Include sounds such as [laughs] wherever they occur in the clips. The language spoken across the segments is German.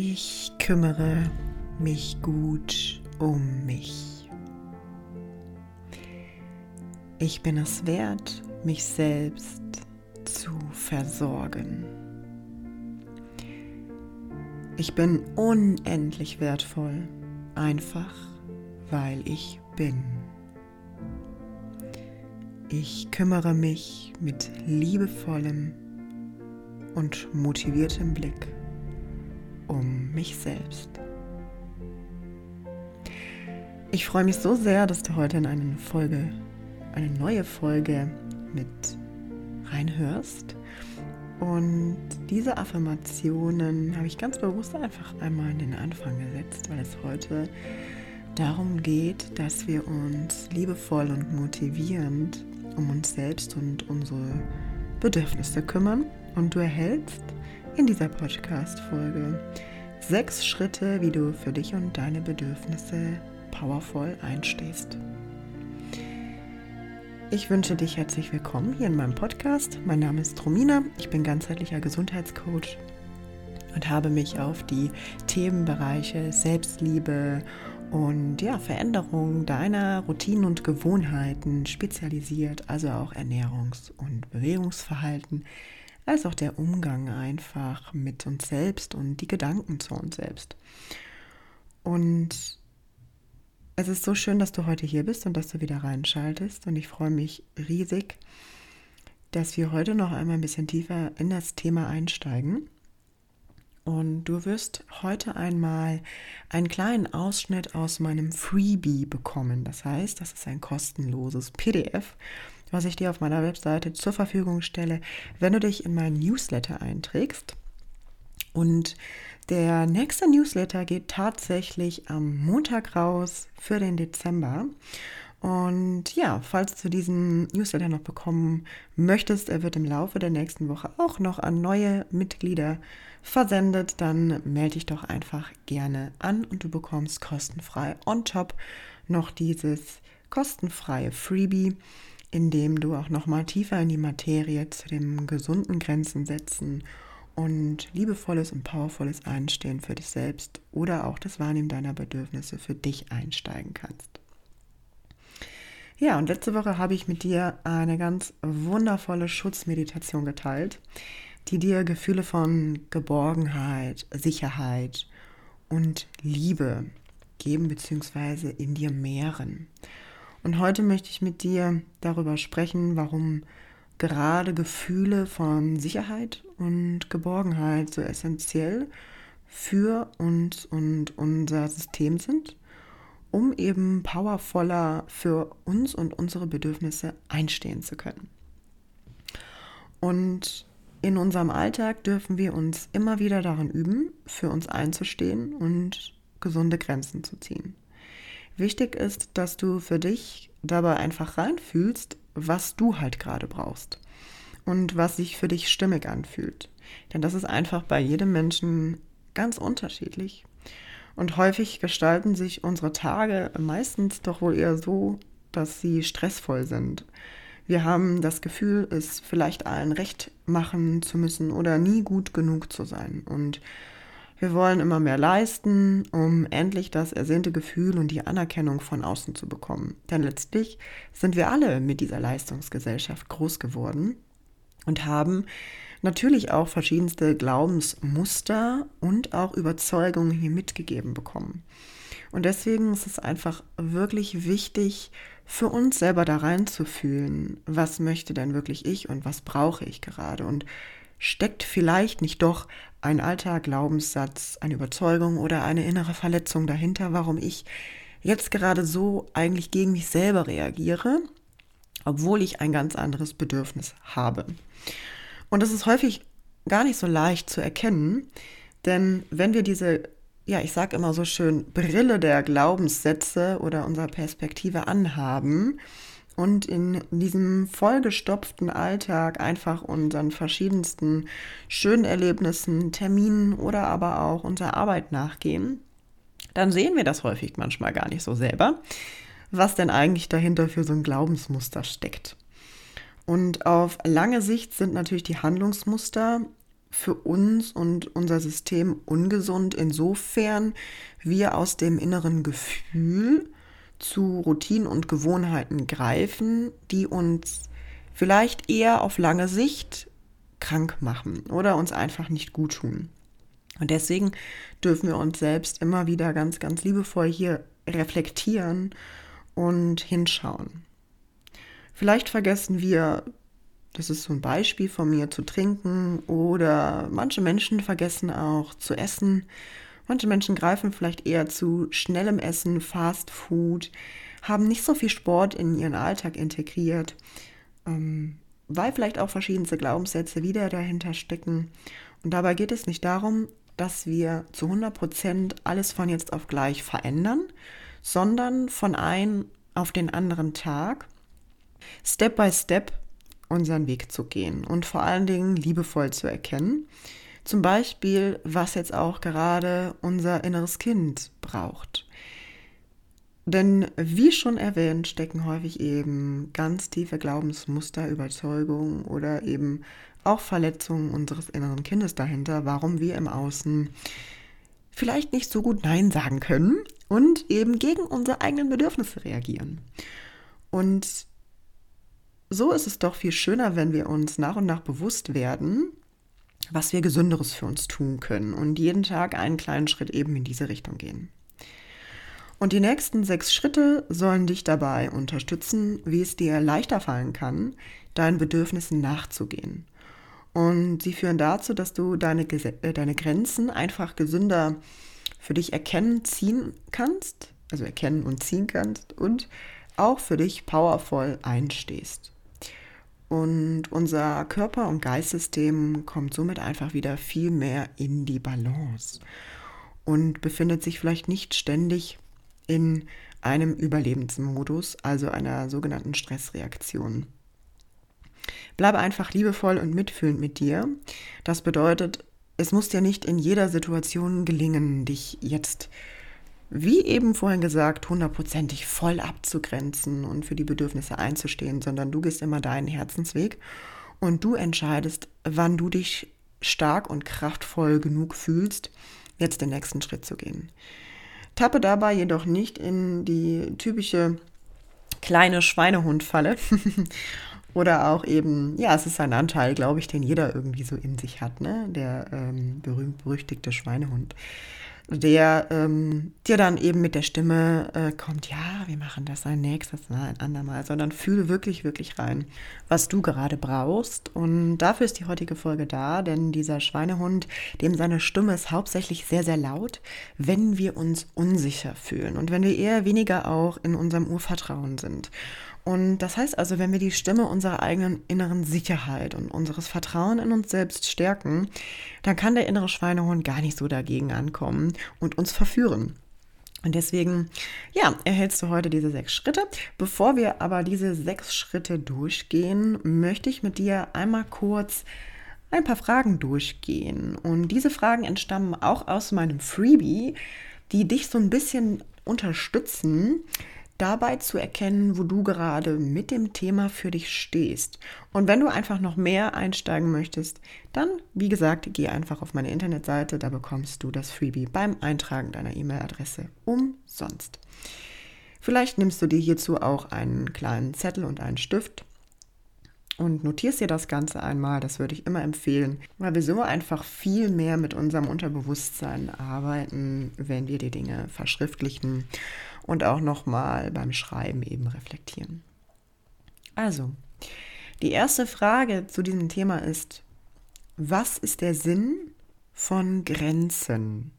Ich kümmere mich gut um mich. Ich bin es wert, mich selbst zu versorgen. Ich bin unendlich wertvoll, einfach weil ich bin. Ich kümmere mich mit liebevollem und motiviertem Blick um mich selbst. Ich freue mich so sehr, dass du heute in eine Folge, eine neue Folge mit reinhörst. Und diese Affirmationen habe ich ganz bewusst einfach einmal in den Anfang gesetzt, weil es heute darum geht, dass wir uns liebevoll und motivierend um uns selbst und unsere Bedürfnisse kümmern. Und du erhältst in dieser Podcast-Folge sechs Schritte, wie du für dich und deine Bedürfnisse powervoll einstehst. Ich wünsche dich herzlich willkommen hier in meinem Podcast. Mein Name ist Romina, ich bin ganzheitlicher Gesundheitscoach und habe mich auf die Themenbereiche Selbstliebe und ja, Veränderung deiner Routinen und Gewohnheiten spezialisiert, also auch Ernährungs- und Bewegungsverhalten als auch der Umgang einfach mit uns selbst und die Gedanken zu uns selbst. Und es ist so schön, dass du heute hier bist und dass du wieder reinschaltest. Und ich freue mich riesig, dass wir heute noch einmal ein bisschen tiefer in das Thema einsteigen. Und du wirst heute einmal einen kleinen Ausschnitt aus meinem Freebie bekommen. Das heißt, das ist ein kostenloses PDF was ich dir auf meiner Webseite zur Verfügung stelle, wenn du dich in meinen Newsletter einträgst. Und der nächste Newsletter geht tatsächlich am Montag raus für den Dezember. Und ja, falls du diesen Newsletter noch bekommen möchtest, er wird im Laufe der nächsten Woche auch noch an neue Mitglieder versendet, dann melde dich doch einfach gerne an und du bekommst kostenfrei on top noch dieses kostenfreie Freebie indem du auch noch mal tiefer in die Materie zu dem gesunden Grenzen setzen und liebevolles und powervolles Einstehen für dich selbst oder auch das Wahrnehmen deiner Bedürfnisse für dich einsteigen kannst. Ja, und letzte Woche habe ich mit dir eine ganz wundervolle Schutzmeditation geteilt, die dir Gefühle von Geborgenheit, Sicherheit und Liebe geben bzw. in dir mehren. Und heute möchte ich mit dir darüber sprechen, warum gerade Gefühle von Sicherheit und Geborgenheit so essentiell für uns und unser System sind, um eben powervoller für uns und unsere Bedürfnisse einstehen zu können. Und in unserem Alltag dürfen wir uns immer wieder daran üben, für uns einzustehen und gesunde Grenzen zu ziehen. Wichtig ist, dass du für dich dabei einfach reinfühlst, was du halt gerade brauchst und was sich für dich stimmig anfühlt. Denn das ist einfach bei jedem Menschen ganz unterschiedlich. Und häufig gestalten sich unsere Tage meistens doch wohl eher so, dass sie stressvoll sind. Wir haben das Gefühl, es vielleicht allen recht machen zu müssen oder nie gut genug zu sein. Und wir wollen immer mehr leisten, um endlich das ersehnte Gefühl und die Anerkennung von außen zu bekommen. Denn letztlich sind wir alle mit dieser Leistungsgesellschaft groß geworden und haben natürlich auch verschiedenste Glaubensmuster und auch Überzeugungen hier mitgegeben bekommen. Und deswegen ist es einfach wirklich wichtig, für uns selber da reinzufühlen, was möchte denn wirklich ich und was brauche ich gerade und steckt vielleicht nicht doch ein alter Glaubenssatz, eine Überzeugung oder eine innere Verletzung dahinter, warum ich jetzt gerade so eigentlich gegen mich selber reagiere, obwohl ich ein ganz anderes Bedürfnis habe. Und das ist häufig gar nicht so leicht zu erkennen, denn wenn wir diese, ja, ich sage immer so schön, Brille der Glaubenssätze oder unserer Perspektive anhaben, und in diesem vollgestopften Alltag einfach unseren verschiedensten schönen Erlebnissen, Terminen oder aber auch unserer Arbeit nachgehen, dann sehen wir das häufig manchmal gar nicht so selber, was denn eigentlich dahinter für so ein Glaubensmuster steckt. Und auf lange Sicht sind natürlich die Handlungsmuster für uns und unser System ungesund, insofern wir aus dem inneren Gefühl zu Routinen und Gewohnheiten greifen, die uns vielleicht eher auf lange Sicht krank machen oder uns einfach nicht gut tun. Und deswegen dürfen wir uns selbst immer wieder ganz, ganz liebevoll hier reflektieren und hinschauen. Vielleicht vergessen wir, das ist so ein Beispiel von mir, zu trinken oder manche Menschen vergessen auch zu essen. Manche Menschen greifen vielleicht eher zu schnellem Essen, Fast Food, haben nicht so viel Sport in ihren Alltag integriert, ähm, weil vielleicht auch verschiedenste Glaubenssätze wieder dahinter stecken. Und dabei geht es nicht darum, dass wir zu 100 Prozent alles von jetzt auf gleich verändern, sondern von einem auf den anderen Tag Step by Step unseren Weg zu gehen und vor allen Dingen liebevoll zu erkennen. Zum Beispiel, was jetzt auch gerade unser inneres Kind braucht. Denn wie schon erwähnt, stecken häufig eben ganz tiefe Glaubensmuster, Überzeugungen oder eben auch Verletzungen unseres inneren Kindes dahinter, warum wir im Außen vielleicht nicht so gut Nein sagen können und eben gegen unsere eigenen Bedürfnisse reagieren. Und so ist es doch viel schöner, wenn wir uns nach und nach bewusst werden, was wir Gesünderes für uns tun können und jeden Tag einen kleinen Schritt eben in diese Richtung gehen. Und die nächsten sechs Schritte sollen dich dabei unterstützen, wie es dir leichter fallen kann, deinen Bedürfnissen nachzugehen und sie führen dazu, dass du deine, äh, deine Grenzen einfach gesünder für dich erkennen, ziehen kannst, also erkennen und ziehen kannst und auch für dich powervoll einstehst. Und unser Körper- und Geistsystem kommt somit einfach wieder viel mehr in die Balance und befindet sich vielleicht nicht ständig in einem Überlebensmodus, also einer sogenannten Stressreaktion. Bleibe einfach liebevoll und mitfühlend mit dir. Das bedeutet, es muss dir nicht in jeder Situation gelingen, dich jetzt, wie eben vorhin gesagt, hundertprozentig voll abzugrenzen und für die Bedürfnisse einzustehen, sondern du gehst immer deinen Herzensweg und du entscheidest, wann du dich stark und kraftvoll genug fühlst, jetzt den nächsten Schritt zu gehen. Tappe dabei jedoch nicht in die typische kleine Schweinehundfalle [laughs] Oder auch eben, ja, es ist ein Anteil, glaube ich, den jeder irgendwie so in sich hat, ne? Der ähm, berühmt-berüchtigte Schweinehund der ähm, dir dann eben mit der Stimme äh, kommt, ja, wir machen das ein nächstes Mal, ein andermal, sondern fühle wirklich, wirklich rein, was du gerade brauchst. Und dafür ist die heutige Folge da, denn dieser Schweinehund, dem seine Stimme ist hauptsächlich sehr, sehr laut, wenn wir uns unsicher fühlen und wenn wir eher weniger auch in unserem Urvertrauen sind. Und das heißt also, wenn wir die Stimme unserer eigenen inneren Sicherheit und unseres Vertrauen in uns selbst stärken, dann kann der innere Schweinehund gar nicht so dagegen ankommen und uns verführen. Und deswegen, ja, erhältst du heute diese sechs Schritte. Bevor wir aber diese sechs Schritte durchgehen, möchte ich mit dir einmal kurz ein paar Fragen durchgehen. Und diese Fragen entstammen auch aus meinem Freebie, die dich so ein bisschen unterstützen, dabei zu erkennen, wo du gerade mit dem Thema für dich stehst. Und wenn du einfach noch mehr einsteigen möchtest, dann, wie gesagt, geh einfach auf meine Internetseite, da bekommst du das Freebie beim Eintragen deiner E-Mail-Adresse umsonst. Vielleicht nimmst du dir hierzu auch einen kleinen Zettel und einen Stift und notierst dir das Ganze einmal. Das würde ich immer empfehlen, weil wir so einfach viel mehr mit unserem Unterbewusstsein arbeiten, wenn wir die Dinge verschriftlichen und auch nochmal beim Schreiben eben reflektieren. Also, die erste Frage zu diesem Thema ist, was ist der Sinn von Grenzen?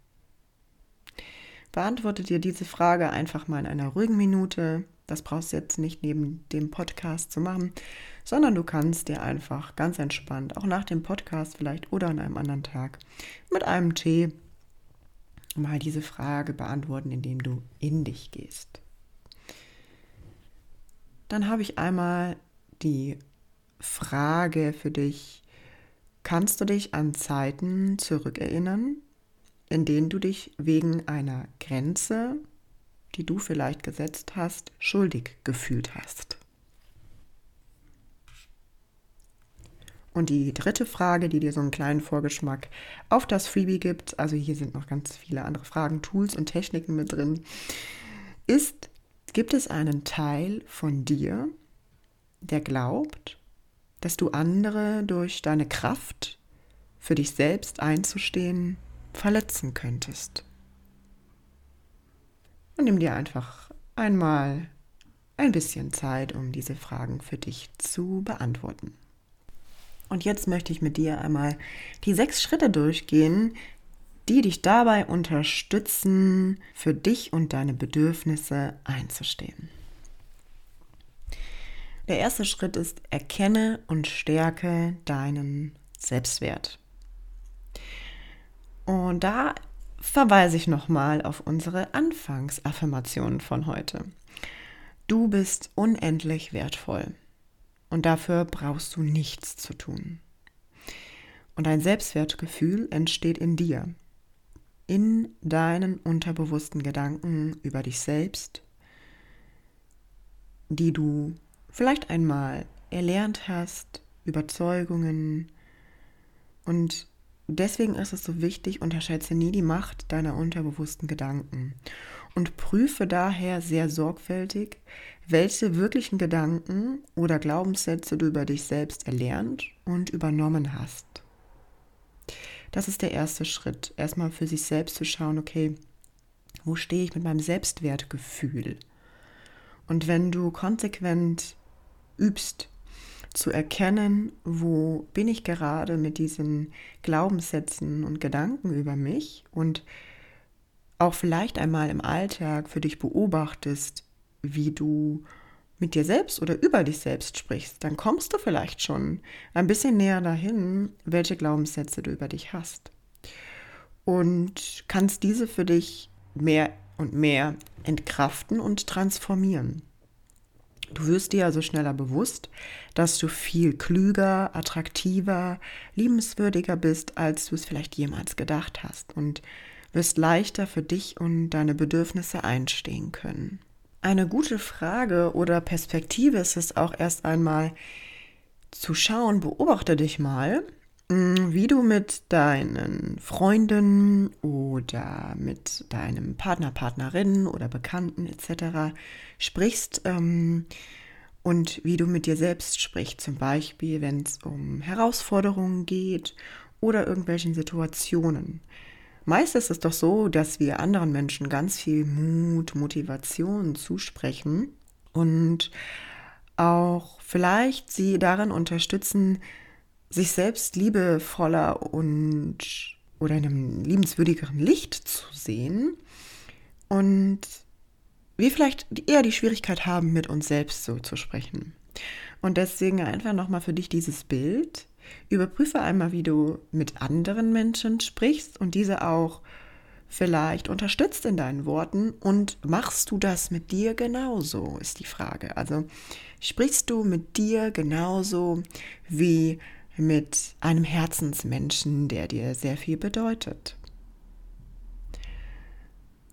Beantworte dir diese Frage einfach mal in einer ruhigen Minute. Das brauchst du jetzt nicht neben dem Podcast zu machen, sondern du kannst dir einfach ganz entspannt, auch nach dem Podcast vielleicht oder an einem anderen Tag, mit einem Tee mal diese Frage beantworten, indem du in dich gehst. Dann habe ich einmal die Frage für dich, kannst du dich an Zeiten zurückerinnern, in denen du dich wegen einer Grenze, die du vielleicht gesetzt hast, schuldig gefühlt hast? Und die dritte Frage, die dir so einen kleinen Vorgeschmack auf das Freebie gibt, also hier sind noch ganz viele andere Fragen, Tools und Techniken mit drin, ist, gibt es einen Teil von dir, der glaubt, dass du andere durch deine Kraft für dich selbst einzustehen verletzen könntest? Und nimm dir einfach einmal ein bisschen Zeit, um diese Fragen für dich zu beantworten. Und jetzt möchte ich mit dir einmal die sechs Schritte durchgehen, die dich dabei unterstützen, für dich und deine Bedürfnisse einzustehen. Der erste Schritt ist, erkenne und stärke deinen Selbstwert. Und da verweise ich nochmal auf unsere Anfangsaffirmationen von heute. Du bist unendlich wertvoll und dafür brauchst du nichts zu tun. Und ein Selbstwertgefühl entsteht in dir, in deinen unterbewussten Gedanken über dich selbst, die du vielleicht einmal erlernt hast, Überzeugungen. Und deswegen ist es so wichtig, unterschätze nie die Macht deiner unterbewussten Gedanken und prüfe daher sehr sorgfältig, welche wirklichen Gedanken oder Glaubenssätze du über dich selbst erlernt und übernommen hast. Das ist der erste Schritt, erstmal für sich selbst zu schauen, okay, wo stehe ich mit meinem Selbstwertgefühl? Und wenn du konsequent übst, zu erkennen, wo bin ich gerade mit diesen Glaubenssätzen und Gedanken über mich und auch vielleicht einmal im Alltag für dich beobachtest, wie du mit dir selbst oder über dich selbst sprichst, dann kommst du vielleicht schon ein bisschen näher dahin, welche Glaubenssätze du über dich hast. Und kannst diese für dich mehr und mehr entkraften und transformieren. Du wirst dir also schneller bewusst, dass du viel klüger, attraktiver, liebenswürdiger bist, als du es vielleicht jemals gedacht hast und wirst leichter für dich und deine Bedürfnisse einstehen können. Eine gute Frage oder Perspektive ist es auch erst einmal zu schauen, beobachte dich mal, mm, wie du mit deinen Freunden oder mit deinem Partner, Partnerin oder Bekannten etc. sprichst ähm, und wie du mit dir selbst sprichst, zum Beispiel wenn es um Herausforderungen geht oder irgendwelchen Situationen. Meist ist es doch so, dass wir anderen Menschen ganz viel Mut, Motivation zusprechen und auch vielleicht sie darin unterstützen, sich selbst liebevoller und oder in einem liebenswürdigeren Licht zu sehen und wir vielleicht eher die Schwierigkeit haben, mit uns selbst so zu sprechen. Und deswegen einfach nochmal für dich dieses Bild. Überprüfe einmal, wie du mit anderen Menschen sprichst und diese auch vielleicht unterstützt in deinen Worten und machst du das mit dir genauso, ist die Frage. Also sprichst du mit dir genauso wie mit einem Herzensmenschen, der dir sehr viel bedeutet.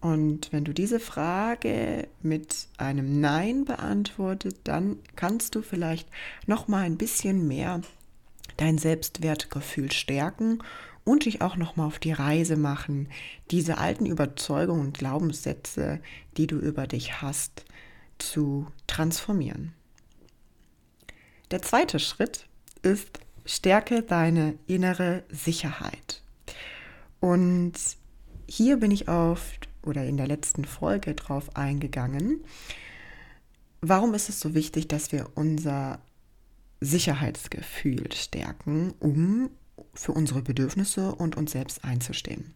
Und wenn du diese Frage mit einem Nein beantwortet, dann kannst du vielleicht noch mal ein bisschen mehr dein Selbstwertgefühl stärken und dich auch noch mal auf die Reise machen, diese alten Überzeugungen und Glaubenssätze, die du über dich hast, zu transformieren. Der zweite Schritt ist, stärke deine innere Sicherheit. Und hier bin ich oft oder in der letzten Folge drauf eingegangen. Warum ist es so wichtig, dass wir unser Sicherheitsgefühl stärken, um für unsere Bedürfnisse und uns selbst einzustehen.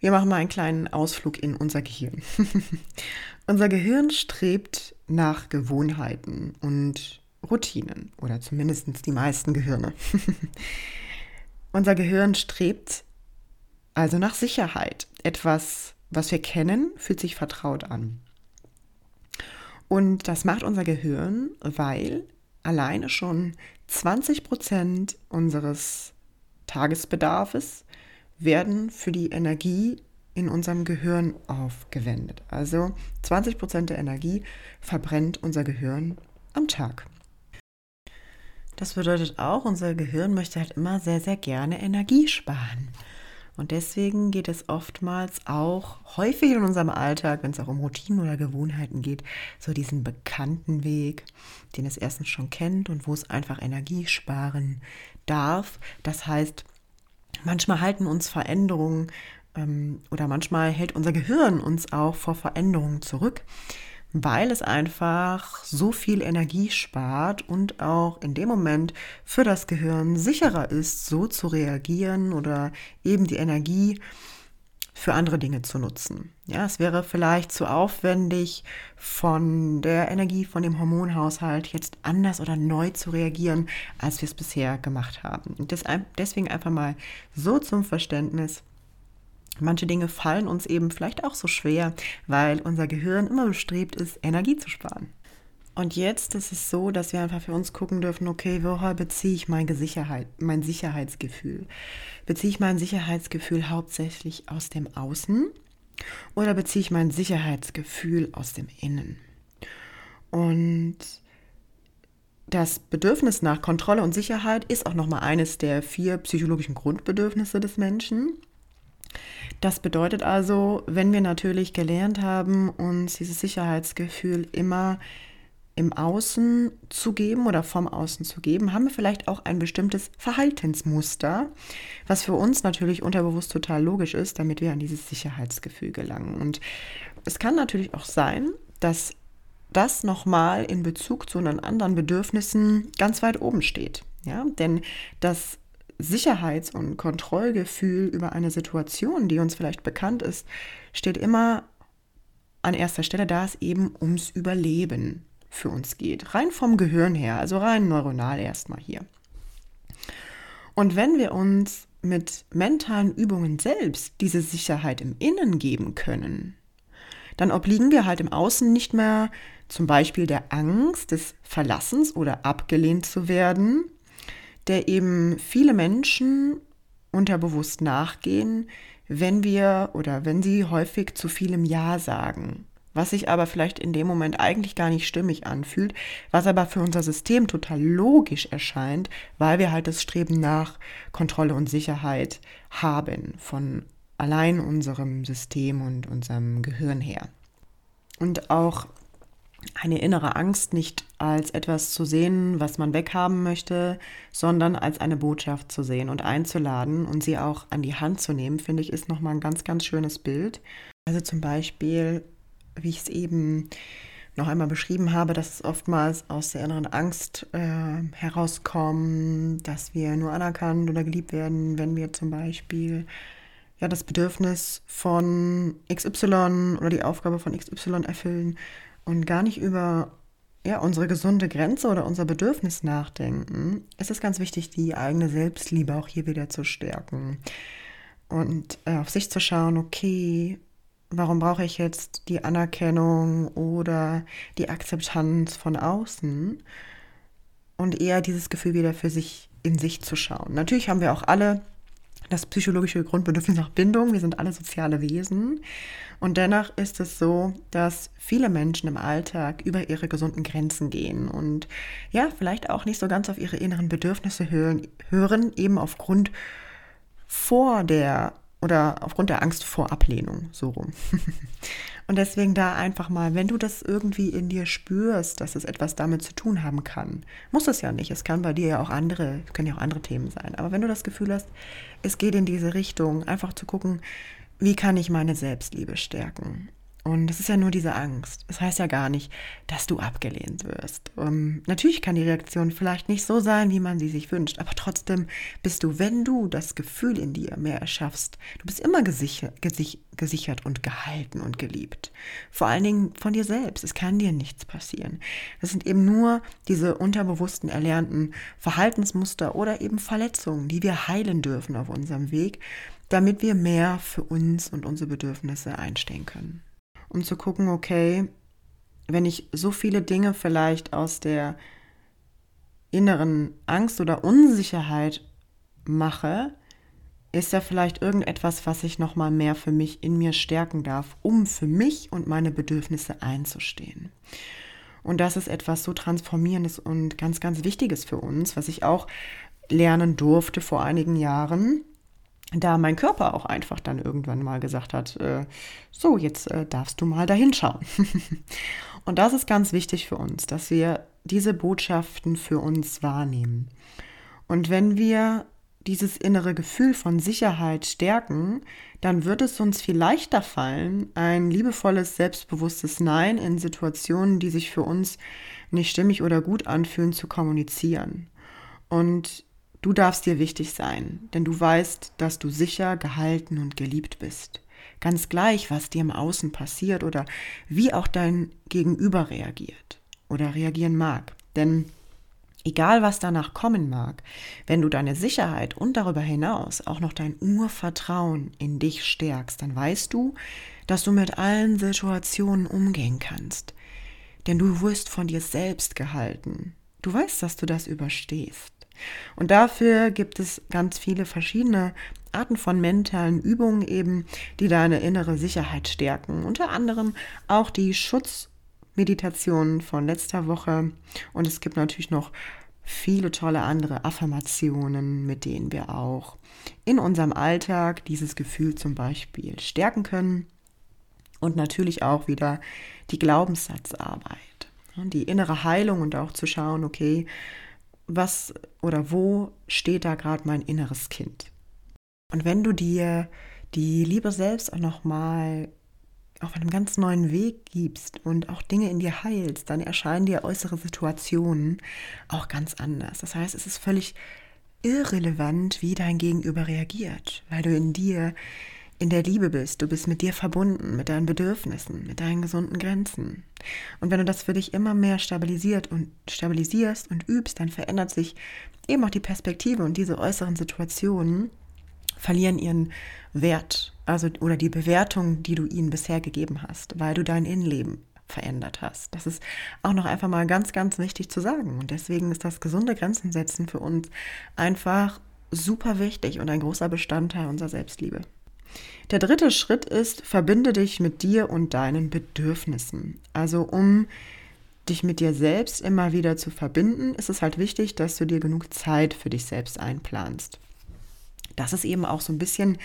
Wir machen mal einen kleinen Ausflug in unser Gehirn. [laughs] unser Gehirn strebt nach Gewohnheiten und Routinen oder zumindest die meisten Gehirne. [laughs] unser Gehirn strebt also nach Sicherheit. Etwas, was wir kennen, fühlt sich vertraut an. Und das macht unser Gehirn, weil alleine schon 20 Prozent unseres Tagesbedarfs werden für die Energie in unserem Gehirn aufgewendet. Also 20 Prozent der Energie verbrennt unser Gehirn am Tag. Das bedeutet auch, unser Gehirn möchte halt immer sehr, sehr gerne Energie sparen. Und deswegen geht es oftmals auch häufig in unserem Alltag, wenn es auch um Routinen oder Gewohnheiten geht, so diesen bekannten Weg, den es erstens schon kennt und wo es einfach Energie sparen darf. Das heißt, manchmal halten uns Veränderungen ähm, oder manchmal hält unser Gehirn uns auch vor Veränderungen zurück weil es einfach so viel Energie spart und auch in dem Moment für das Gehirn sicherer ist, so zu reagieren oder eben die Energie für andere Dinge zu nutzen. Ja, es wäre vielleicht zu aufwendig, von der Energie von dem Hormonhaushalt jetzt anders oder neu zu reagieren, als wir es bisher gemacht haben. Und deswegen einfach mal so zum Verständnis. Manche Dinge fallen uns eben vielleicht auch so schwer, weil unser Gehirn immer bestrebt ist, Energie zu sparen. Und jetzt ist es so, dass wir einfach für uns gucken dürfen, okay, woher beziehe ich meine Sicherheit, mein Sicherheitsgefühl? Beziehe ich mein Sicherheitsgefühl hauptsächlich aus dem Außen oder beziehe ich mein Sicherheitsgefühl aus dem Innen? Und das Bedürfnis nach Kontrolle und Sicherheit ist auch nochmal eines der vier psychologischen Grundbedürfnisse des Menschen. Das bedeutet also, wenn wir natürlich gelernt haben, uns dieses Sicherheitsgefühl immer im Außen zu geben oder vom Außen zu geben, haben wir vielleicht auch ein bestimmtes Verhaltensmuster, was für uns natürlich unterbewusst total logisch ist, damit wir an dieses Sicherheitsgefühl gelangen. Und es kann natürlich auch sein, dass das nochmal in Bezug zu einen anderen Bedürfnissen ganz weit oben steht. Ja, denn das Sicherheits- und Kontrollgefühl über eine Situation, die uns vielleicht bekannt ist, steht immer an erster Stelle, da es eben ums Überleben für uns geht. Rein vom Gehirn her, also rein neuronal erstmal hier. Und wenn wir uns mit mentalen Übungen selbst diese Sicherheit im Innen geben können, dann obliegen wir halt im Außen nicht mehr zum Beispiel der Angst des Verlassens oder abgelehnt zu werden, der eben viele Menschen unterbewusst nachgehen, wenn wir oder wenn sie häufig zu vielem Ja sagen, was sich aber vielleicht in dem Moment eigentlich gar nicht stimmig anfühlt, was aber für unser System total logisch erscheint, weil wir halt das Streben nach Kontrolle und Sicherheit haben von allein unserem System und unserem Gehirn her. Und auch eine innere Angst nicht als etwas zu sehen, was man weghaben möchte, sondern als eine Botschaft zu sehen und einzuladen und sie auch an die Hand zu nehmen, finde ich, ist nochmal ein ganz, ganz schönes Bild. Also zum Beispiel, wie ich es eben noch einmal beschrieben habe, dass es oftmals aus der inneren Angst äh, herauskommt, dass wir nur anerkannt oder geliebt werden, wenn wir zum Beispiel ja das Bedürfnis von XY oder die Aufgabe von XY erfüllen und gar nicht über ja, unsere gesunde Grenze oder unser Bedürfnis nachdenken, ist es ganz wichtig, die eigene Selbstliebe auch hier wieder zu stärken. Und äh, auf sich zu schauen, okay, warum brauche ich jetzt die Anerkennung oder die Akzeptanz von außen? Und eher dieses Gefühl wieder für sich in sich zu schauen. Natürlich haben wir auch alle das psychologische Grundbedürfnis nach Bindung. Wir sind alle soziale Wesen. Und dennoch ist es so, dass viele Menschen im Alltag über ihre gesunden Grenzen gehen und ja, vielleicht auch nicht so ganz auf ihre inneren Bedürfnisse hören, hören eben aufgrund vor der oder aufgrund der Angst vor Ablehnung, so rum. [laughs] Und deswegen da einfach mal, wenn du das irgendwie in dir spürst, dass es etwas damit zu tun haben kann, muss es ja nicht. Es kann bei dir ja auch andere, können ja auch andere Themen sein. Aber wenn du das Gefühl hast, es geht in diese Richtung, einfach zu gucken, wie kann ich meine Selbstliebe stärken? Und es ist ja nur diese Angst. Es das heißt ja gar nicht, dass du abgelehnt wirst. Um, ähm, natürlich kann die Reaktion vielleicht nicht so sein, wie man sie sich wünscht, aber trotzdem bist du, wenn du das Gefühl in dir mehr erschaffst, du bist immer gesichert, gesich, gesichert und gehalten und geliebt. Vor allen Dingen von dir selbst. Es kann dir nichts passieren. Das sind eben nur diese unterbewussten erlernten Verhaltensmuster oder eben Verletzungen, die wir heilen dürfen auf unserem Weg, damit wir mehr für uns und unsere Bedürfnisse einstehen können um zu gucken, okay, wenn ich so viele Dinge vielleicht aus der inneren Angst oder Unsicherheit mache, ist da vielleicht irgendetwas, was ich noch mal mehr für mich in mir stärken darf, um für mich und meine Bedürfnisse einzustehen. Und das ist etwas so Transformierendes und ganz, ganz Wichtiges für uns, was ich auch lernen durfte vor einigen Jahren, da mein Körper auch einfach dann irgendwann mal gesagt hat, äh, so, jetzt äh, darfst du mal dahin schauen. [laughs] und das ist ganz wichtig für uns, dass wir diese Botschaften für uns wahrnehmen. Und wenn wir dieses innere Gefühl von Sicherheit stärken, dann wird es uns viel leichter fallen, ein liebevolles, selbstbewusstes Nein in Situationen, die sich für uns nicht stimmig oder gut anfühlen, zu kommunizieren. Und du darfst dir wichtig sein, denn du weißt, dass du sicher, gehalten und geliebt bist. Ganz gleich, was dir im Außen passiert oder wie auch dein Gegenüber reagiert oder reagieren mag. Denn Egal, was danach kommen mag, wenn du deine Sicherheit und darüber hinaus auch noch dein Urvertrauen in dich stärkst, dann weißt du, dass du mit allen Situationen umgehen kannst. Denn du wirst von dir selbst gehalten. Du weißt, dass du das überstehst. Und dafür gibt es ganz viele verschiedene Arten von mentalen Übungen eben, die deine innere Sicherheit stärken. Unter anderem auch die Schutz- Meditationen von letzter Woche. Und es gibt natürlich noch viele tolle andere Affirmationen, mit denen wir auch in unserem Alltag dieses Gefühl zum Beispiel stärken können. Und natürlich auch wieder die Glaubenssatzarbeit, die innere Heilung und auch zu schauen, okay, was oder wo steht da gerade mein inneres Kind? Und wenn du dir die Liebe selbst auch nochmal auf einem ganz neuen Weg gibst und auch Dinge in dir heilst, dann erscheinen dir äußere Situationen auch ganz anders. Das heißt, es ist völlig irrelevant, wie dein Gegenüber reagiert, weil du in dir in der Liebe bist, du bist mit dir verbunden, mit deinen Bedürfnissen, mit deinen gesunden Grenzen. Und wenn du das für dich immer mehr stabilisiert und stabilisierst und übst, dann verändert sich eben auch die Perspektive und diese äußeren Situationen verlieren ihren Wert, also oder die Bewertung, die du ihnen bisher gegeben hast, weil du dein Innenleben verändert hast. Das ist auch noch einfach mal ganz, ganz wichtig zu sagen. Und deswegen ist das gesunde Grenzen setzen für uns einfach super wichtig und ein großer Bestandteil unserer Selbstliebe. Der dritte Schritt ist, verbinde dich mit dir und deinen Bedürfnissen. Also um dich mit dir selbst immer wieder zu verbinden, ist es halt wichtig, dass du dir genug Zeit für dich selbst einplanst. Das ist eben auch so ein bisschen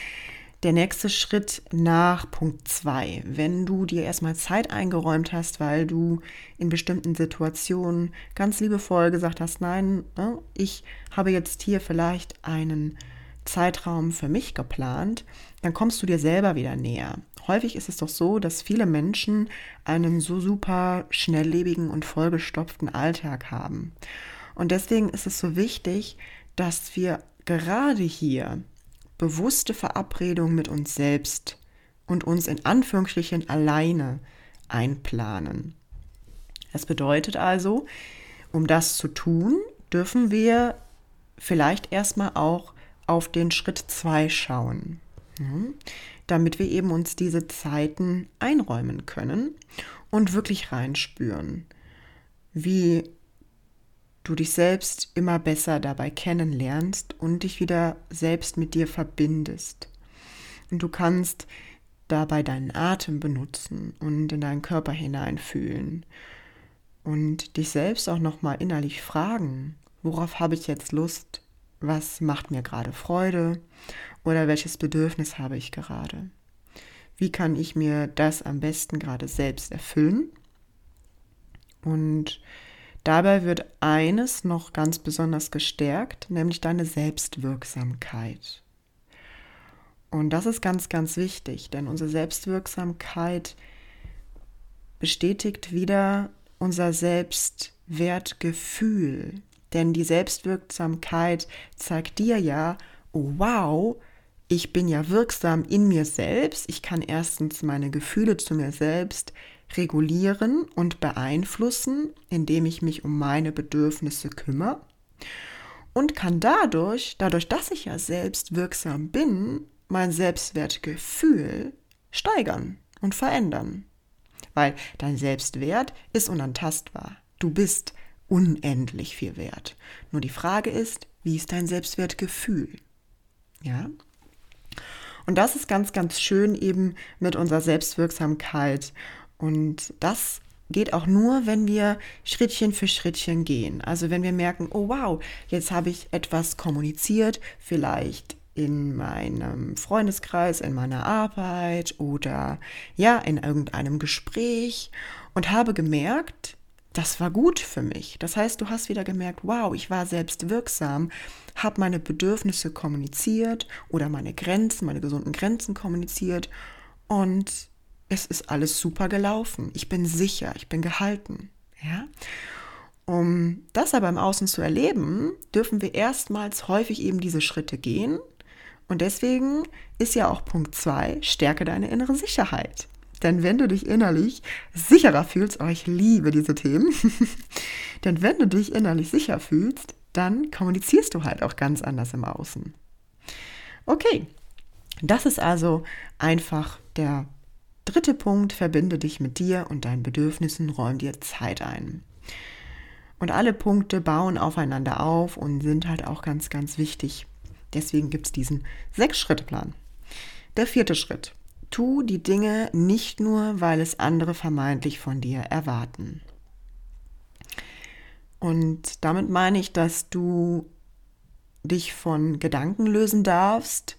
der nächste Schritt nach Punkt 2. Wenn du dir erstmal Zeit eingeräumt hast, weil du in bestimmten Situationen ganz liebevoll gesagt hast, nein, ne, ich habe jetzt hier vielleicht einen Zeitraum für mich geplant, dann kommst du dir selber wieder näher. Häufig ist es doch so, dass viele Menschen einen so super schnelllebigen und vollgestopften Alltag haben. Und deswegen ist es so wichtig, dass wir gerade hier bewusste Verabredung mit uns selbst und uns in Anführungsstrichen alleine einplanen. Das bedeutet also, um das zu tun, dürfen wir vielleicht erstmal auch auf den Schritt 2 schauen, damit wir eben uns diese Zeiten einräumen können und wirklich reinspüren, wie du dich selbst immer besser dabei kennenlernst und dich wieder selbst mit dir verbindest. Und du kannst dabei deinen Atem benutzen und in deinen Körper hineinfühlen und dich selbst auch nochmal innerlich fragen, worauf habe ich jetzt Lust, was macht mir gerade Freude oder welches Bedürfnis habe ich gerade. Wie kann ich mir das am besten gerade selbst erfüllen? Und Dabei wird eines noch ganz besonders gestärkt, nämlich deine Selbstwirksamkeit. Und das ist ganz, ganz wichtig, denn unsere Selbstwirksamkeit bestätigt wieder unser Selbstwertgefühl. Denn die Selbstwirksamkeit zeigt dir ja, oh wow, ich bin ja wirksam in mir selbst. Ich kann erstens meine Gefühle zu mir selbst regulieren und beeinflussen, indem ich mich um meine Bedürfnisse kümmere und kann dadurch, dadurch, dass ich ja selbst wirksam bin, mein Selbstwertgefühl steigern und verändern. Weil dein Selbstwert ist unantastbar. Du bist unendlich viel wert. Nur die Frage ist, wie ist dein Selbstwertgefühl? Ja? Und das ist ganz, ganz schön eben mit unserer Selbstwirksamkeit und das geht auch nur, wenn wir Schrittchen für Schrittchen gehen. Also wenn wir merken, oh wow, jetzt habe ich etwas kommuniziert, vielleicht in meinem Freundeskreis, in meiner Arbeit oder ja, in irgendeinem Gespräch und habe gemerkt, das war gut für mich. Das heißt, du hast wieder gemerkt, wow, ich war selbst wirksam, habe meine Bedürfnisse kommuniziert oder meine Grenzen, meine gesunden Grenzen kommuniziert und es ist alles super gelaufen. Ich bin sicher, ich bin gehalten. Ja? Um das aber im Außen zu erleben, dürfen wir erstmals häufig eben diese Schritte gehen. Und deswegen ist ja auch Punkt 2, stärke deine innere Sicherheit. Denn wenn du dich innerlich sicherer fühlst, oh, ich liebe diese Themen, [laughs] denn wenn du dich innerlich sicher fühlst, dann kommunizierst du halt auch ganz anders im Außen. Okay, das ist also einfach der dritte Punkt, verbinde dich mit dir und deinen Bedürfnissen, räum dir Zeit ein. Und alle Punkte bauen aufeinander auf und sind halt auch ganz, ganz wichtig. Deswegen gibt es diesen Sechs-Schritte-Plan. Der vierte Schritt. Tu die Dinge nicht nur, weil es andere vermeintlich von dir erwarten. Und damit meine ich, dass du dich von Gedanken lösen darfst,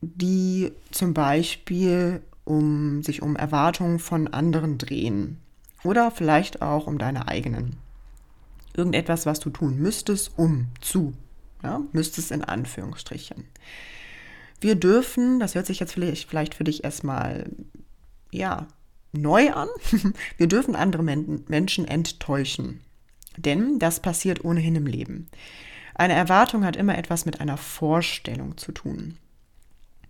die zum Beispiel um sich um Erwartungen von anderen drehen oder vielleicht auch um deine eigenen. Irgendetwas, was du tun müsstest, um zu. Ja, müsstest in Anführungsstrichen. Wir dürfen, das hört sich jetzt vielleicht, für dich erstmal, ja, neu an, [laughs] wir dürfen andere Menschen enttäuschen. Denn das passiert ohnehin im Leben. Eine Erwartung hat immer etwas mit einer Vorstellung zu tun.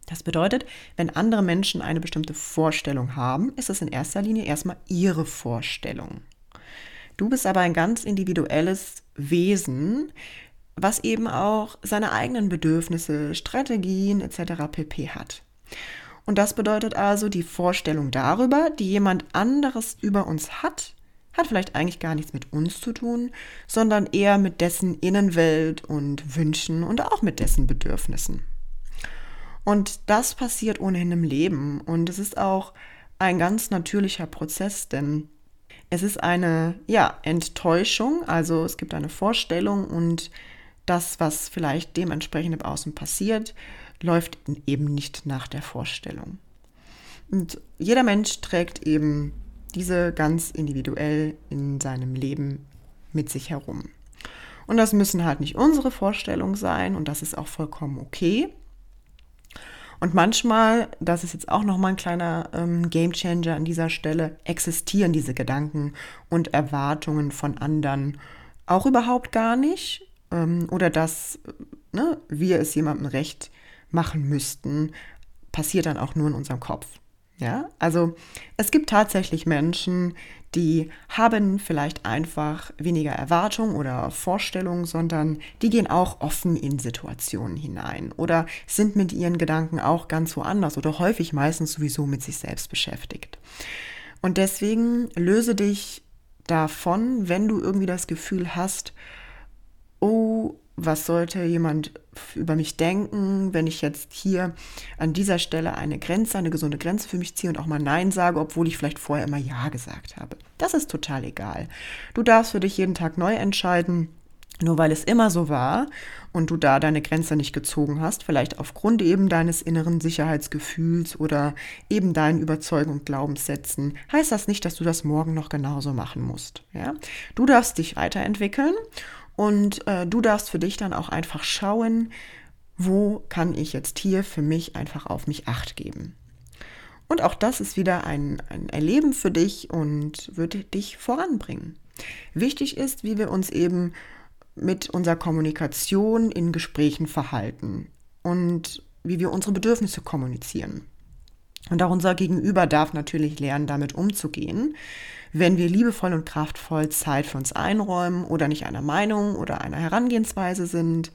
Das bedeutet, wenn andere Menschen eine bestimmte Vorstellung haben, ist es in erster Linie erstmal ihre Vorstellung. Du bist aber ein ganz individuelles Wesen, was eben auch seine eigenen Bedürfnisse, Strategien etc. pp hat. Und das bedeutet also, die Vorstellung darüber, die jemand anderes über uns hat, hat vielleicht eigentlich gar nichts mit uns zu tun, sondern eher mit dessen Innenwelt und Wünschen und auch mit dessen Bedürfnissen. Und das passiert ohnehin im Leben und es ist auch ein ganz natürlicher Prozess, denn es ist eine ja, Enttäuschung, also es gibt eine Vorstellung und das, was vielleicht dementsprechend im Außen passiert, läuft eben nicht nach der Vorstellung. Und jeder Mensch trägt eben diese ganz individuell in seinem Leben mit sich herum. Und das müssen halt nicht unsere Vorstellungen sein und das ist auch vollkommen okay. Und manchmal, das ist jetzt auch nochmal ein kleiner ähm, Game Changer an dieser Stelle, existieren diese Gedanken und Erwartungen von anderen auch überhaupt gar nicht. Ähm, oder dass ne, wir es jemandem recht machen müssten, passiert dann auch nur in unserem Kopf. Ja, also es gibt tatsächlich Menschen, die haben vielleicht einfach weniger Erwartungen oder Vorstellungen, sondern die gehen auch offen in Situationen hinein oder sind mit ihren Gedanken auch ganz woanders oder häufig meistens sowieso mit sich selbst beschäftigt. Und deswegen löse dich davon, wenn du irgendwie das Gefühl hast, oh, was sollte jemand über mich denken, wenn ich jetzt hier an dieser Stelle eine Grenze, eine gesunde Grenze für mich ziehe und auch mal Nein sage, obwohl ich vielleicht vorher immer Ja gesagt habe. Das ist total egal. Du darfst für dich jeden Tag neu entscheiden, nur weil es immer so war und du da deine Grenze nicht gezogen hast, vielleicht aufgrund eben deines inneren Sicherheitsgefühls oder eben deinen Überzeugungen und Glaubenssätzen, heißt das nicht, dass du das morgen noch genauso machen musst. Ja? Du darfst dich weiterentwickeln und äh, du darfst für dich dann auch einfach schauen, wo kann ich jetzt hier für mich einfach auf mich acht geben. Und auch das ist wieder ein, ein Erleben für dich und wird dich voranbringen. Wichtig ist, wie wir uns eben mit unserer Kommunikation in Gesprächen verhalten und wie wir unsere Bedürfnisse kommunizieren. Und auch unser Gegenüber darf natürlich lernen, damit umzugehen wenn wir liebevoll und kraftvoll Zeit für uns einräumen oder nicht einer Meinung oder einer Herangehensweise sind.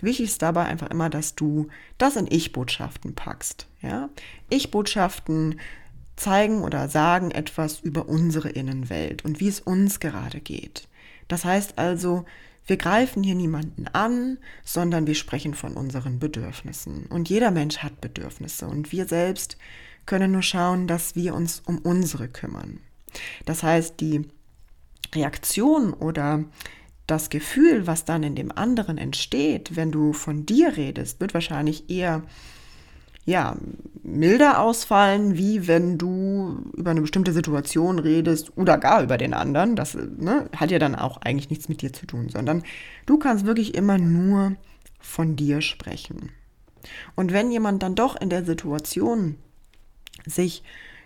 Wichtig ist dabei einfach immer, dass du das in Ich-Botschaften packst. Ja? Ich-Botschaften zeigen oder sagen etwas über unsere Innenwelt und wie es uns gerade geht. Das heißt also, wir greifen hier niemanden an, sondern wir sprechen von unseren Bedürfnissen. Und jeder Mensch hat Bedürfnisse und wir selbst können nur schauen, dass wir uns um unsere kümmern. Das heißt, die Reaktion oder das Gefühl, was dann in dem anderen entsteht, wenn du von dir redest, wird wahrscheinlich eher ja, milder ausfallen, wie wenn du über eine bestimmte Situation redest oder gar über den anderen. Das ne, hat ja dann auch eigentlich nichts mit dir zu tun, sondern du kannst wirklich immer nur von dir sprechen. Und wenn jemand dann doch in der Situation sich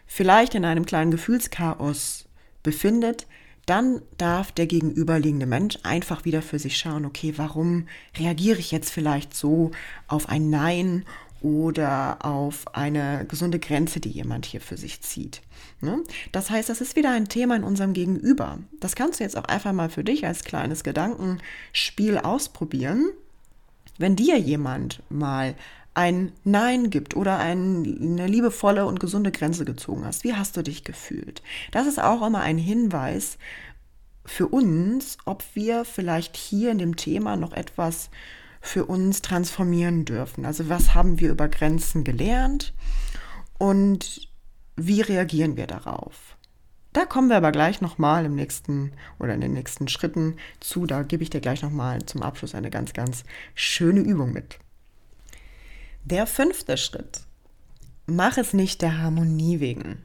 vielleicht in einem kleinen Gefühlschaos befindet, dann darf der gegenüberliegende Mensch einfach wieder für sich schauen, okay, warum reagiere ich jetzt vielleicht so auf ein Nein oder auf eine gesunde Grenze, die jemand hier für sich zieht. Ne? Das heißt, das ist wieder ein Thema in unserem Gegenüber. Das kannst du jetzt auch einfach mal für dich als kleines Gedankenspiel ausprobieren. Wenn dir jemand mal ein Nein gibt oder ein, eine liebevolle und gesunde Grenze gezogen hast, wie hast du dich gefühlt? Das ist auch immer ein Hinweis für uns, ob wir vielleicht hier in dem Thema noch etwas für uns transformieren dürfen. Also was haben wir über Grenzen gelernt und wie reagieren wir darauf? Da kommen wir aber gleich nochmal im nächsten oder in den nächsten Schritten zu. Da gebe ich dir gleich nochmal zum Abschluss eine ganz, ganz schöne Übung mit. Der fünfte Schritt. Mach es nicht der Harmonie wegen.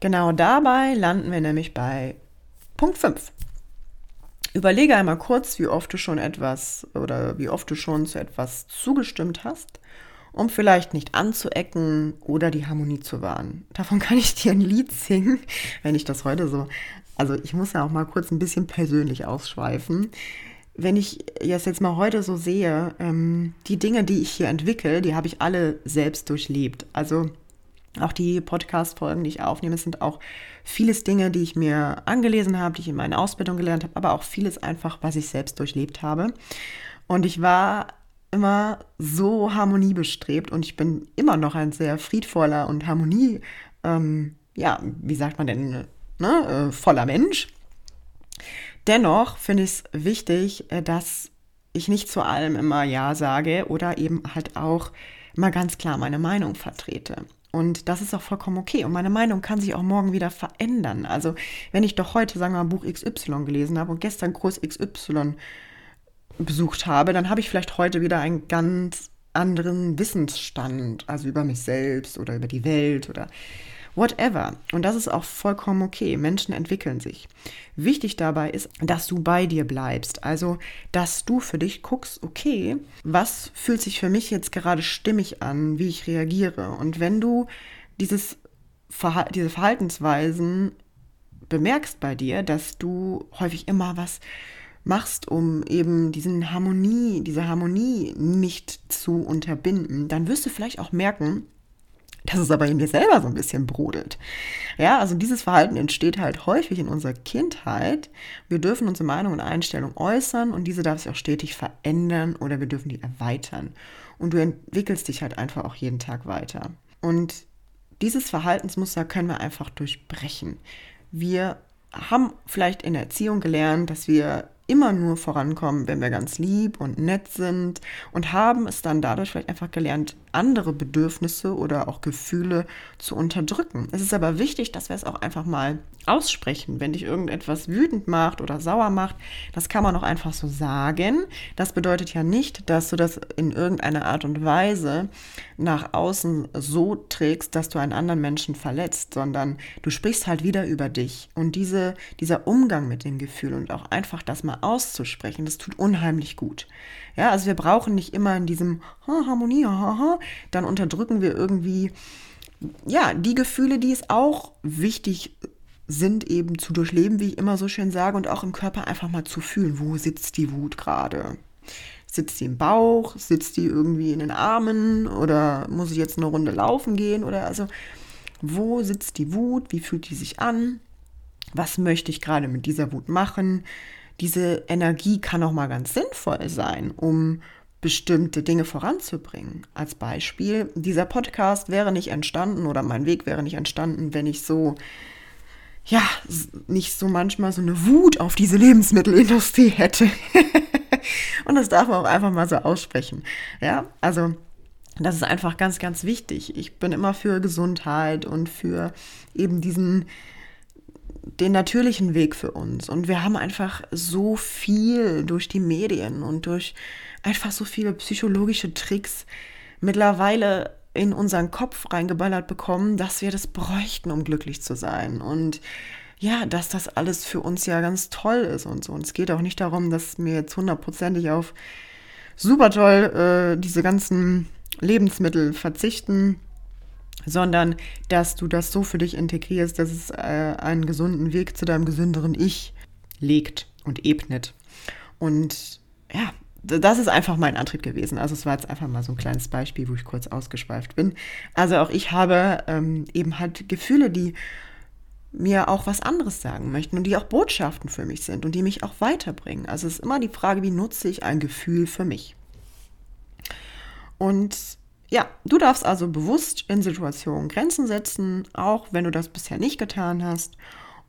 Genau dabei landen wir nämlich bei Punkt 5. Überlege einmal kurz, wie oft du schon etwas oder wie oft du schon zu etwas zugestimmt hast, um vielleicht nicht anzuecken oder die Harmonie zu wahren. Davon kann ich dir ein Lied singen, wenn ich das heute so. Also ich muss ja auch mal kurz ein bisschen persönlich ausschweifen wenn ich das jetzt mal heute so sehe, ähm, die Dinge, die ich hier entwickle, die habe ich alle selbst durchlebt. Also auch die Podcast-Folgen, die ich aufnehme, sind auch vieles Dinge, die ich mir angelesen habe, die ich in meiner Ausbildung gelernt habe, aber auch vieles einfach, was ich selbst durchlebt habe. Und ich war immer so harmoniebestrebt und ich bin immer noch ein sehr friedvoller und Harmonie, ähm, ja, wie sagt man denn, ne, äh, voller Mensch. Dennoch finde ich es wichtig, äh, dass ich nicht zu allem immer Ja sage oder eben halt auch mal ganz klar meine Meinung vertrete. Und das ist auch vollkommen okay. Und meine Meinung kann sich auch morgen wieder verändern. Also wenn ich doch heute, sagen wir mal, Buch XY gelesen habe und gestern Kurs XY besucht habe, dann habe ich vielleicht heute wieder einen ganz anderen Wissensstand, also über mich selbst oder über die Welt oder whatever. Und das ist auch vollkommen okay. Menschen entwickeln sich. Wichtig dabei ist, dass du bei dir bleibst. Also, dass du für dich guckst, okay, was fühlt sich für mich jetzt gerade stimmig an, wie ich reagiere. Und wenn du dieses Verha diese Verhaltensweisen bemerkst bei dir, dass du häufig immer was machst, um eben diesen Harmonie, diese Harmonie nicht zu unterbinden, dann wirst du vielleicht auch merken, dass es aber in dir selber so ein bisschen brodelt. Ja, also dieses Verhalten entsteht halt häufig in unserer Kindheit. Wir dürfen unsere Meinung und Einstellung äußern und diese darf sich auch stetig verändern oder wir dürfen die erweitern. Und du entwickelst dich halt einfach auch jeden Tag weiter. Und dieses Verhaltensmuster können wir einfach durchbrechen. Wir haben vielleicht in der Erziehung gelernt, dass wir immer nur vorankommen, wenn wir ganz lieb und nett sind und haben es dann dadurch vielleicht einfach gelernt, andere Bedürfnisse oder auch Gefühle zu unterdrücken. Es ist aber wichtig, dass wir es auch einfach mal aussprechen. Wenn dich irgendetwas wütend macht oder sauer macht, das kann man auch einfach so sagen. Das bedeutet ja nicht, dass du das in irgendeiner Art und Weise nach außen so trägst, dass du einen anderen Menschen verletzt, sondern du sprichst halt wieder über dich. Und diese, dieser Umgang mit dem Gefühl und auch einfach das mal auszusprechen, das tut unheimlich gut. Ja, also wir brauchen nicht immer in diesem ha, Harmonie, ha, ha, dann unterdrücken wir irgendwie ja, die Gefühle, die es auch wichtig sind eben zu durchleben, wie ich immer so schön sage, und auch im Körper einfach mal zu fühlen, wo sitzt die Wut gerade. Sitzt die im Bauch? Sitzt die irgendwie in den Armen? Oder muss ich jetzt eine Runde laufen gehen? Oder also, wo sitzt die Wut? Wie fühlt die sich an? Was möchte ich gerade mit dieser Wut machen? Diese Energie kann auch mal ganz sinnvoll sein, um bestimmte Dinge voranzubringen. Als Beispiel, dieser Podcast wäre nicht entstanden oder mein Weg wäre nicht entstanden, wenn ich so ja, nicht so manchmal so eine Wut auf diese Lebensmittelindustrie hätte. [laughs] Und das darf man auch einfach mal so aussprechen. Ja, also Das ist einfach ganz, ganz wichtig. Ich bin immer für Gesundheit und für eben diesen, den natürlichen Weg für uns. Und wir haben einfach so viel durch die Medien und durch einfach so viele psychologische Tricks mittlerweile in unseren Kopf reingeballert bekommen, dass wir das bräuchten, um glücklich zu sein. Und ja, dass das alles für uns ja ganz toll ist und so. Und es geht auch nicht darum, dass mir jetzt hundertprozentig auf super toll äh, diese ganzen Lebensmittel verzichten, sondern dass du das so für dich integrierst, dass es äh, einen gesunden Weg zu deinem gesünderen Ich legt und ebnet. Und ja, das ist einfach mein Antrieb gewesen. Also es war jetzt einfach mal so ein kleines Beispiel, wo ich kurz ausgeschweift bin. Also auch ich habe ähm, eben halt Gefühle, die mir auch was anderes sagen möchten und die auch Botschaften für mich sind und die mich auch weiterbringen. Also es ist immer die Frage, wie nutze ich ein Gefühl für mich? Und ja, du darfst also bewusst in Situationen Grenzen setzen, auch wenn du das bisher nicht getan hast.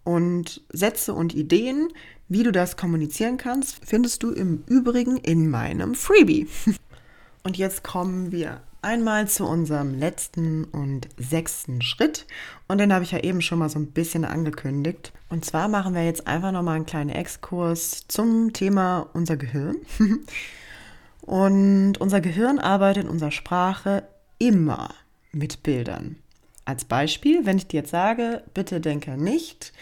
Und Sätze und Ideen, wie du das kommunizieren kannst, findest du im Übrigen in meinem Freebie. [laughs] Und jetzt kommen wir einmal zu unserem letzten und sechsten Schritt. Und den habe ich ja eben schon mal so ein bisschen angekündigt. Und zwar machen wir jetzt einfach nochmal einen kleinen Exkurs zum Thema unser Gehirn. [laughs] Und unser Gehirn arbeitet in unserer Sprache immer mit Bildern. Als Beispiel, wenn ich dir jetzt sage, bitte denke nicht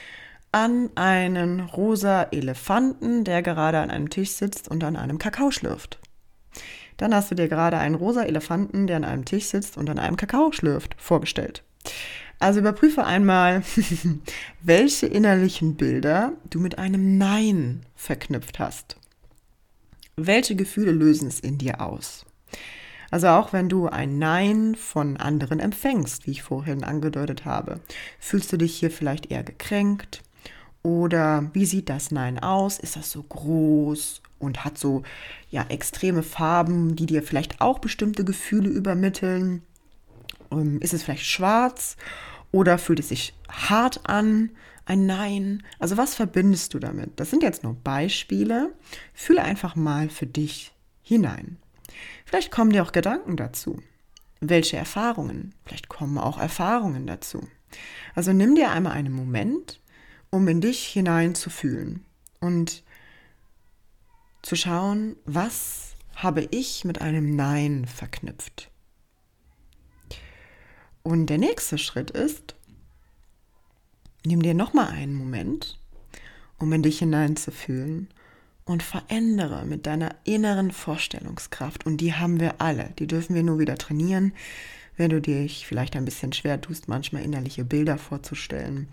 an einen rosa Elefanten, der gerade an einem Tisch sitzt und an einem Kakao schlürft. Dann hast du dir gerade einen rosa Elefanten, der an einem Tisch sitzt und an einem Kakao schlürft, vorgestellt. Also überprüfe einmal, [laughs] welche innerlichen Bilder du mit einem Nein verknüpft hast. Welche Gefühle lösen es in dir aus? Also auch wenn du ein Nein von anderen empfängst, wie ich vorhin angedeutet habe, fühlst du dich hier vielleicht eher gekränkt, oder wie sieht das Nein aus? Ist das so groß und hat so ja extreme Farben, die dir vielleicht auch bestimmte Gefühle übermitteln? Ähm, ist es vielleicht schwarz oder fühlt es sich hart an? Ein Nein. Also was verbindest du damit? Das sind jetzt nur Beispiele. Fühle einfach mal für dich hinein. Vielleicht kommen dir auch Gedanken dazu. Welche Erfahrungen? Vielleicht kommen auch Erfahrungen dazu. Also nimm dir einmal einen Moment um in dich hineinzufühlen und zu schauen, was habe ich mit einem Nein verknüpft. Und der nächste Schritt ist, nimm dir nochmal einen Moment, um in dich hineinzufühlen und verändere mit deiner inneren Vorstellungskraft. Und die haben wir alle, die dürfen wir nur wieder trainieren, wenn du dich vielleicht ein bisschen schwer tust, manchmal innerliche Bilder vorzustellen.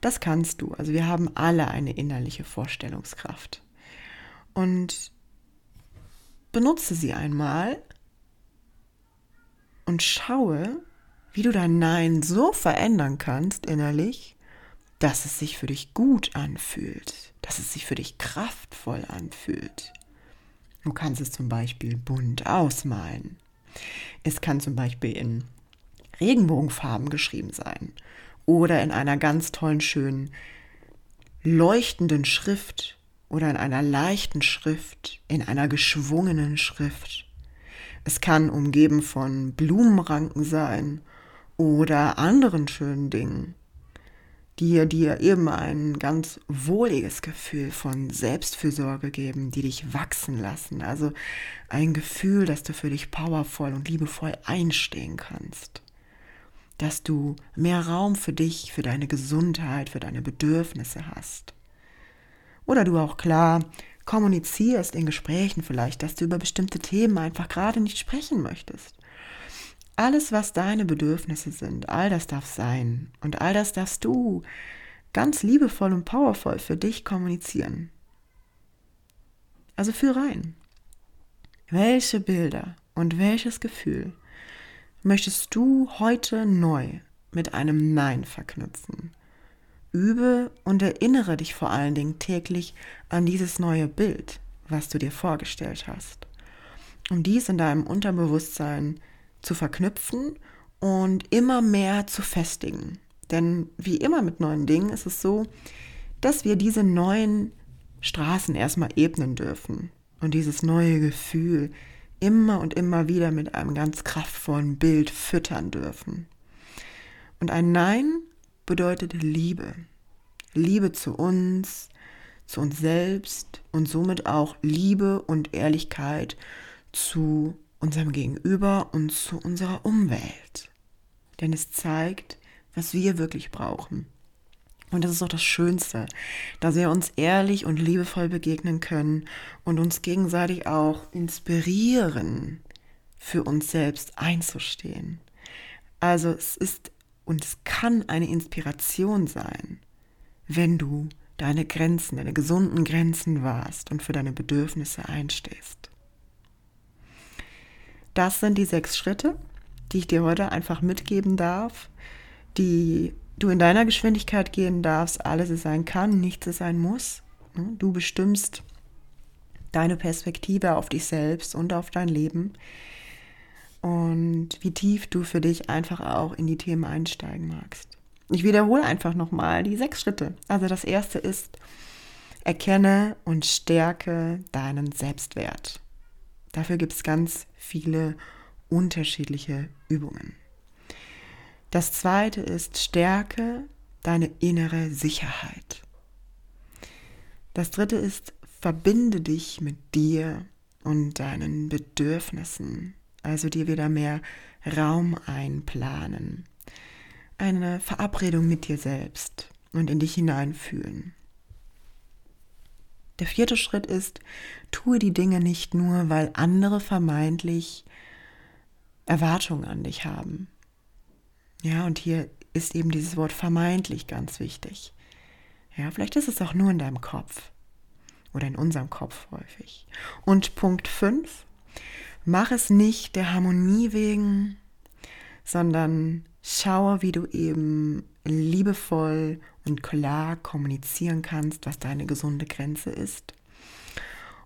Das kannst du. Also wir haben alle eine innerliche Vorstellungskraft. Und benutze sie einmal und schaue, wie du dein Nein so verändern kannst innerlich, dass es sich für dich gut anfühlt, dass es sich für dich kraftvoll anfühlt. Du kannst es zum Beispiel bunt ausmalen. Es kann zum Beispiel in Regenbogenfarben geschrieben sein oder in einer ganz tollen, schönen, leuchtenden Schrift oder in einer leichten Schrift, in einer geschwungenen Schrift. Es kann umgeben von Blumenranken sein oder anderen schönen Dingen, die dir eben ein ganz wohliges Gefühl von Selbstfürsorge geben, die dich wachsen lassen. Also ein Gefühl, dass du für dich powervoll und liebevoll einstehen kannst dass du mehr Raum für dich, für deine Gesundheit, für deine Bedürfnisse hast. Oder du auch klar kommunizierst in Gesprächen vielleicht, dass du über bestimmte Themen einfach gerade nicht sprechen möchtest. Alles, was deine Bedürfnisse sind, all das darf sein und all das darfst du ganz liebevoll und powervoll für dich kommunizieren. Also fühl rein. Welche Bilder und welches Gefühl möchtest du heute neu mit einem Nein verknüpfen. Übe und erinnere dich vor allen Dingen täglich an dieses neue Bild, was du dir vorgestellt hast. Um dies in deinem Unterbewusstsein zu verknüpfen und immer mehr zu festigen. Denn wie immer mit neuen Dingen ist es so, dass wir diese neuen Straßen erstmal ebnen dürfen und dieses neue Gefühl immer und immer wieder mit einem ganz kraftvollen Bild füttern dürfen. Und ein Nein bedeutet Liebe. Liebe zu uns, zu uns selbst und somit auch Liebe und Ehrlichkeit zu unserem Gegenüber und zu unserer Umwelt. Denn es zeigt, was wir wirklich brauchen. Und das ist auch das Schönste, dass wir uns ehrlich und liebevoll begegnen können und uns gegenseitig auch inspirieren, für uns selbst einzustehen. Also es ist und es kann eine Inspiration sein, wenn du deine Grenzen, deine gesunden Grenzen wahrst und für deine Bedürfnisse einstehst. Das sind die sechs Schritte, die ich dir heute einfach mitgeben darf, die du in deiner Geschwindigkeit gehen darfst. Alles ist sein kann, nichts ist sein muss. Ne? Du bestimmst deine Perspektive auf dich selbst und auf dein Leben und wie tief du für dich einfach auch in die Themen einsteigen magst. Ich wiederhole einfach nochmal die sechs Schritte. Also das erste ist, erkenne und stärke deinen Selbstwert. Dafür gibt es ganz viele unterschiedliche Übungen. Das zweite ist, stärke deine innere Sicherheit. Das dritte ist, verbinde dich mit dir und deinen Bedürfnissen, also dir wieder mehr Raum einplanen. Eine Verabredung mit dir selbst und in dich hineinfühlen. Der vierte Schritt ist, tue die Dinge nicht nur, weil andere vermeintlich Erwartungen an dich haben. Ja, und hier ist eben dieses Wort vermeintlich ganz wichtig. Ja, vielleicht ist es auch nur in deinem Kopf oder in unserem Kopf häufig. Und Punkt 5, mach es nicht der Harmonie wegen, sondern schaue, wie du eben liebevoll und klar kommunizieren kannst, was deine gesunde Grenze ist.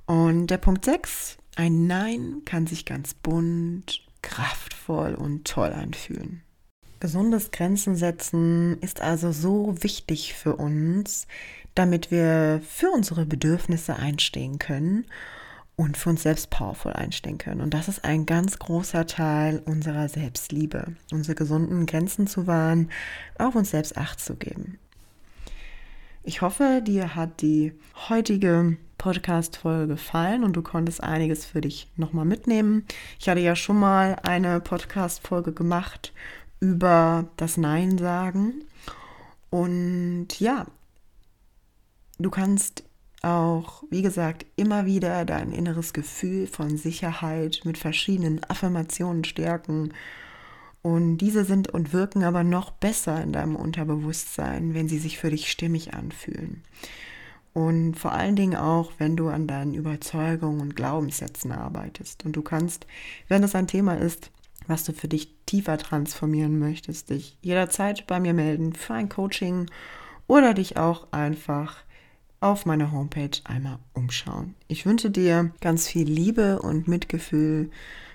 Und der Punkt 6, ein Nein kann sich ganz bunt, kraftvoll und toll anfühlen. Gesundes Grenzen setzen ist also so wichtig für uns, damit wir für unsere Bedürfnisse einstehen können und für uns selbst powerful einstehen können. Und das ist ein ganz großer Teil unserer Selbstliebe, unsere gesunden Grenzen zu wahren, auf uns selbst Acht zu geben. Ich hoffe, dir hat die heutige Podcast-Folge gefallen und du konntest einiges für dich nochmal mitnehmen. Ich hatte ja schon mal eine Podcast-Folge gemacht über das Nein sagen. Und ja, du kannst auch, wie gesagt, immer wieder dein inneres Gefühl von Sicherheit mit verschiedenen Affirmationen stärken. Und diese sind und wirken aber noch besser in deinem Unterbewusstsein, wenn sie sich für dich stimmig anfühlen. Und vor allen Dingen auch, wenn du an deinen Überzeugungen und Glaubenssätzen arbeitest. Und du kannst, wenn es ein Thema ist, was du für dich tiefer transformieren möchtest, dich jederzeit bei mir melden für ein Coaching oder dich auch einfach auf meiner Homepage einmal umschauen. Ich wünsche dir ganz viel Liebe und Mitgefühl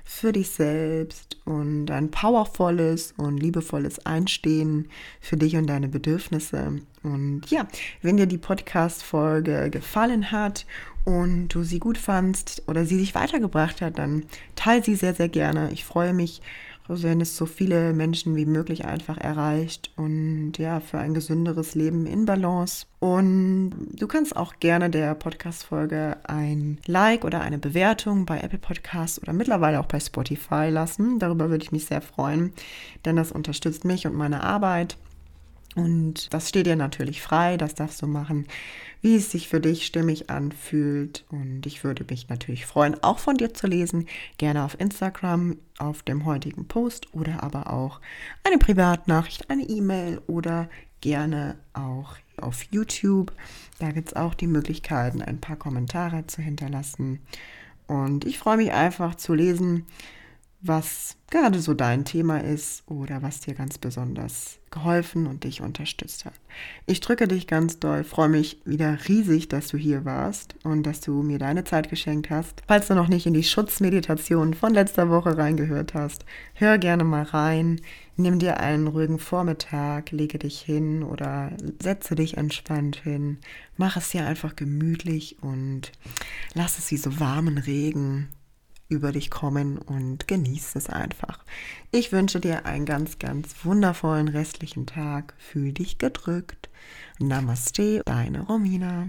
für dich selbst und ein powervolles und liebevolles Einstehen für dich und deine Bedürfnisse. Und ja, wenn dir die Podcast-Folge gefallen hat und du sie gut fandst oder sie dich weitergebracht hat, dann teile sie sehr, sehr gerne. Ich freue mich, wenn es so viele Menschen wie möglich einfach erreicht und ja, für ein gesünderes Leben in Balance. Und du kannst auch gerne der Podcast-Folge ein Like oder eine Bewertung bei Apple Podcasts oder mittlerweile auch bei Spotify lassen. Darüber würde ich mich sehr freuen, denn das unterstützt mich und meine Arbeit. Und das steht dir natürlich frei, das darfst du machen, wie es sich für dich stimmig anfühlt. Und ich würde mich natürlich freuen, auch von dir zu lesen. Gerne auf Instagram, auf dem heutigen Post oder aber auch eine Privatnachricht, eine E-Mail oder gerne auch auf YouTube. Da gibt es auch die Möglichkeiten, ein paar Kommentare zu hinterlassen. Und ich freue mich einfach zu lesen, was gerade so dein Thema ist oder was dir ganz besonders geholfen und dich unterstützt hat. Ich drücke dich ganz doll, freue mich wieder riesig, dass du hier warst und dass du mir deine Zeit geschenkt hast. Falls du noch nicht in die Schutzmeditation von letzter Woche reingehört hast, hör gerne mal rein. Nimm dir einen ruhigen Vormittag, lege dich hin oder setze dich entspannt hin. Mach es dir einfach gemütlich und lass es wie so warmen Regen über dich kommen und genieß es einfach. Ich wünsche dir einen ganz, ganz wundervollen restlichen Tag. Fühl dich gedrückt. Namaste, deine Romina.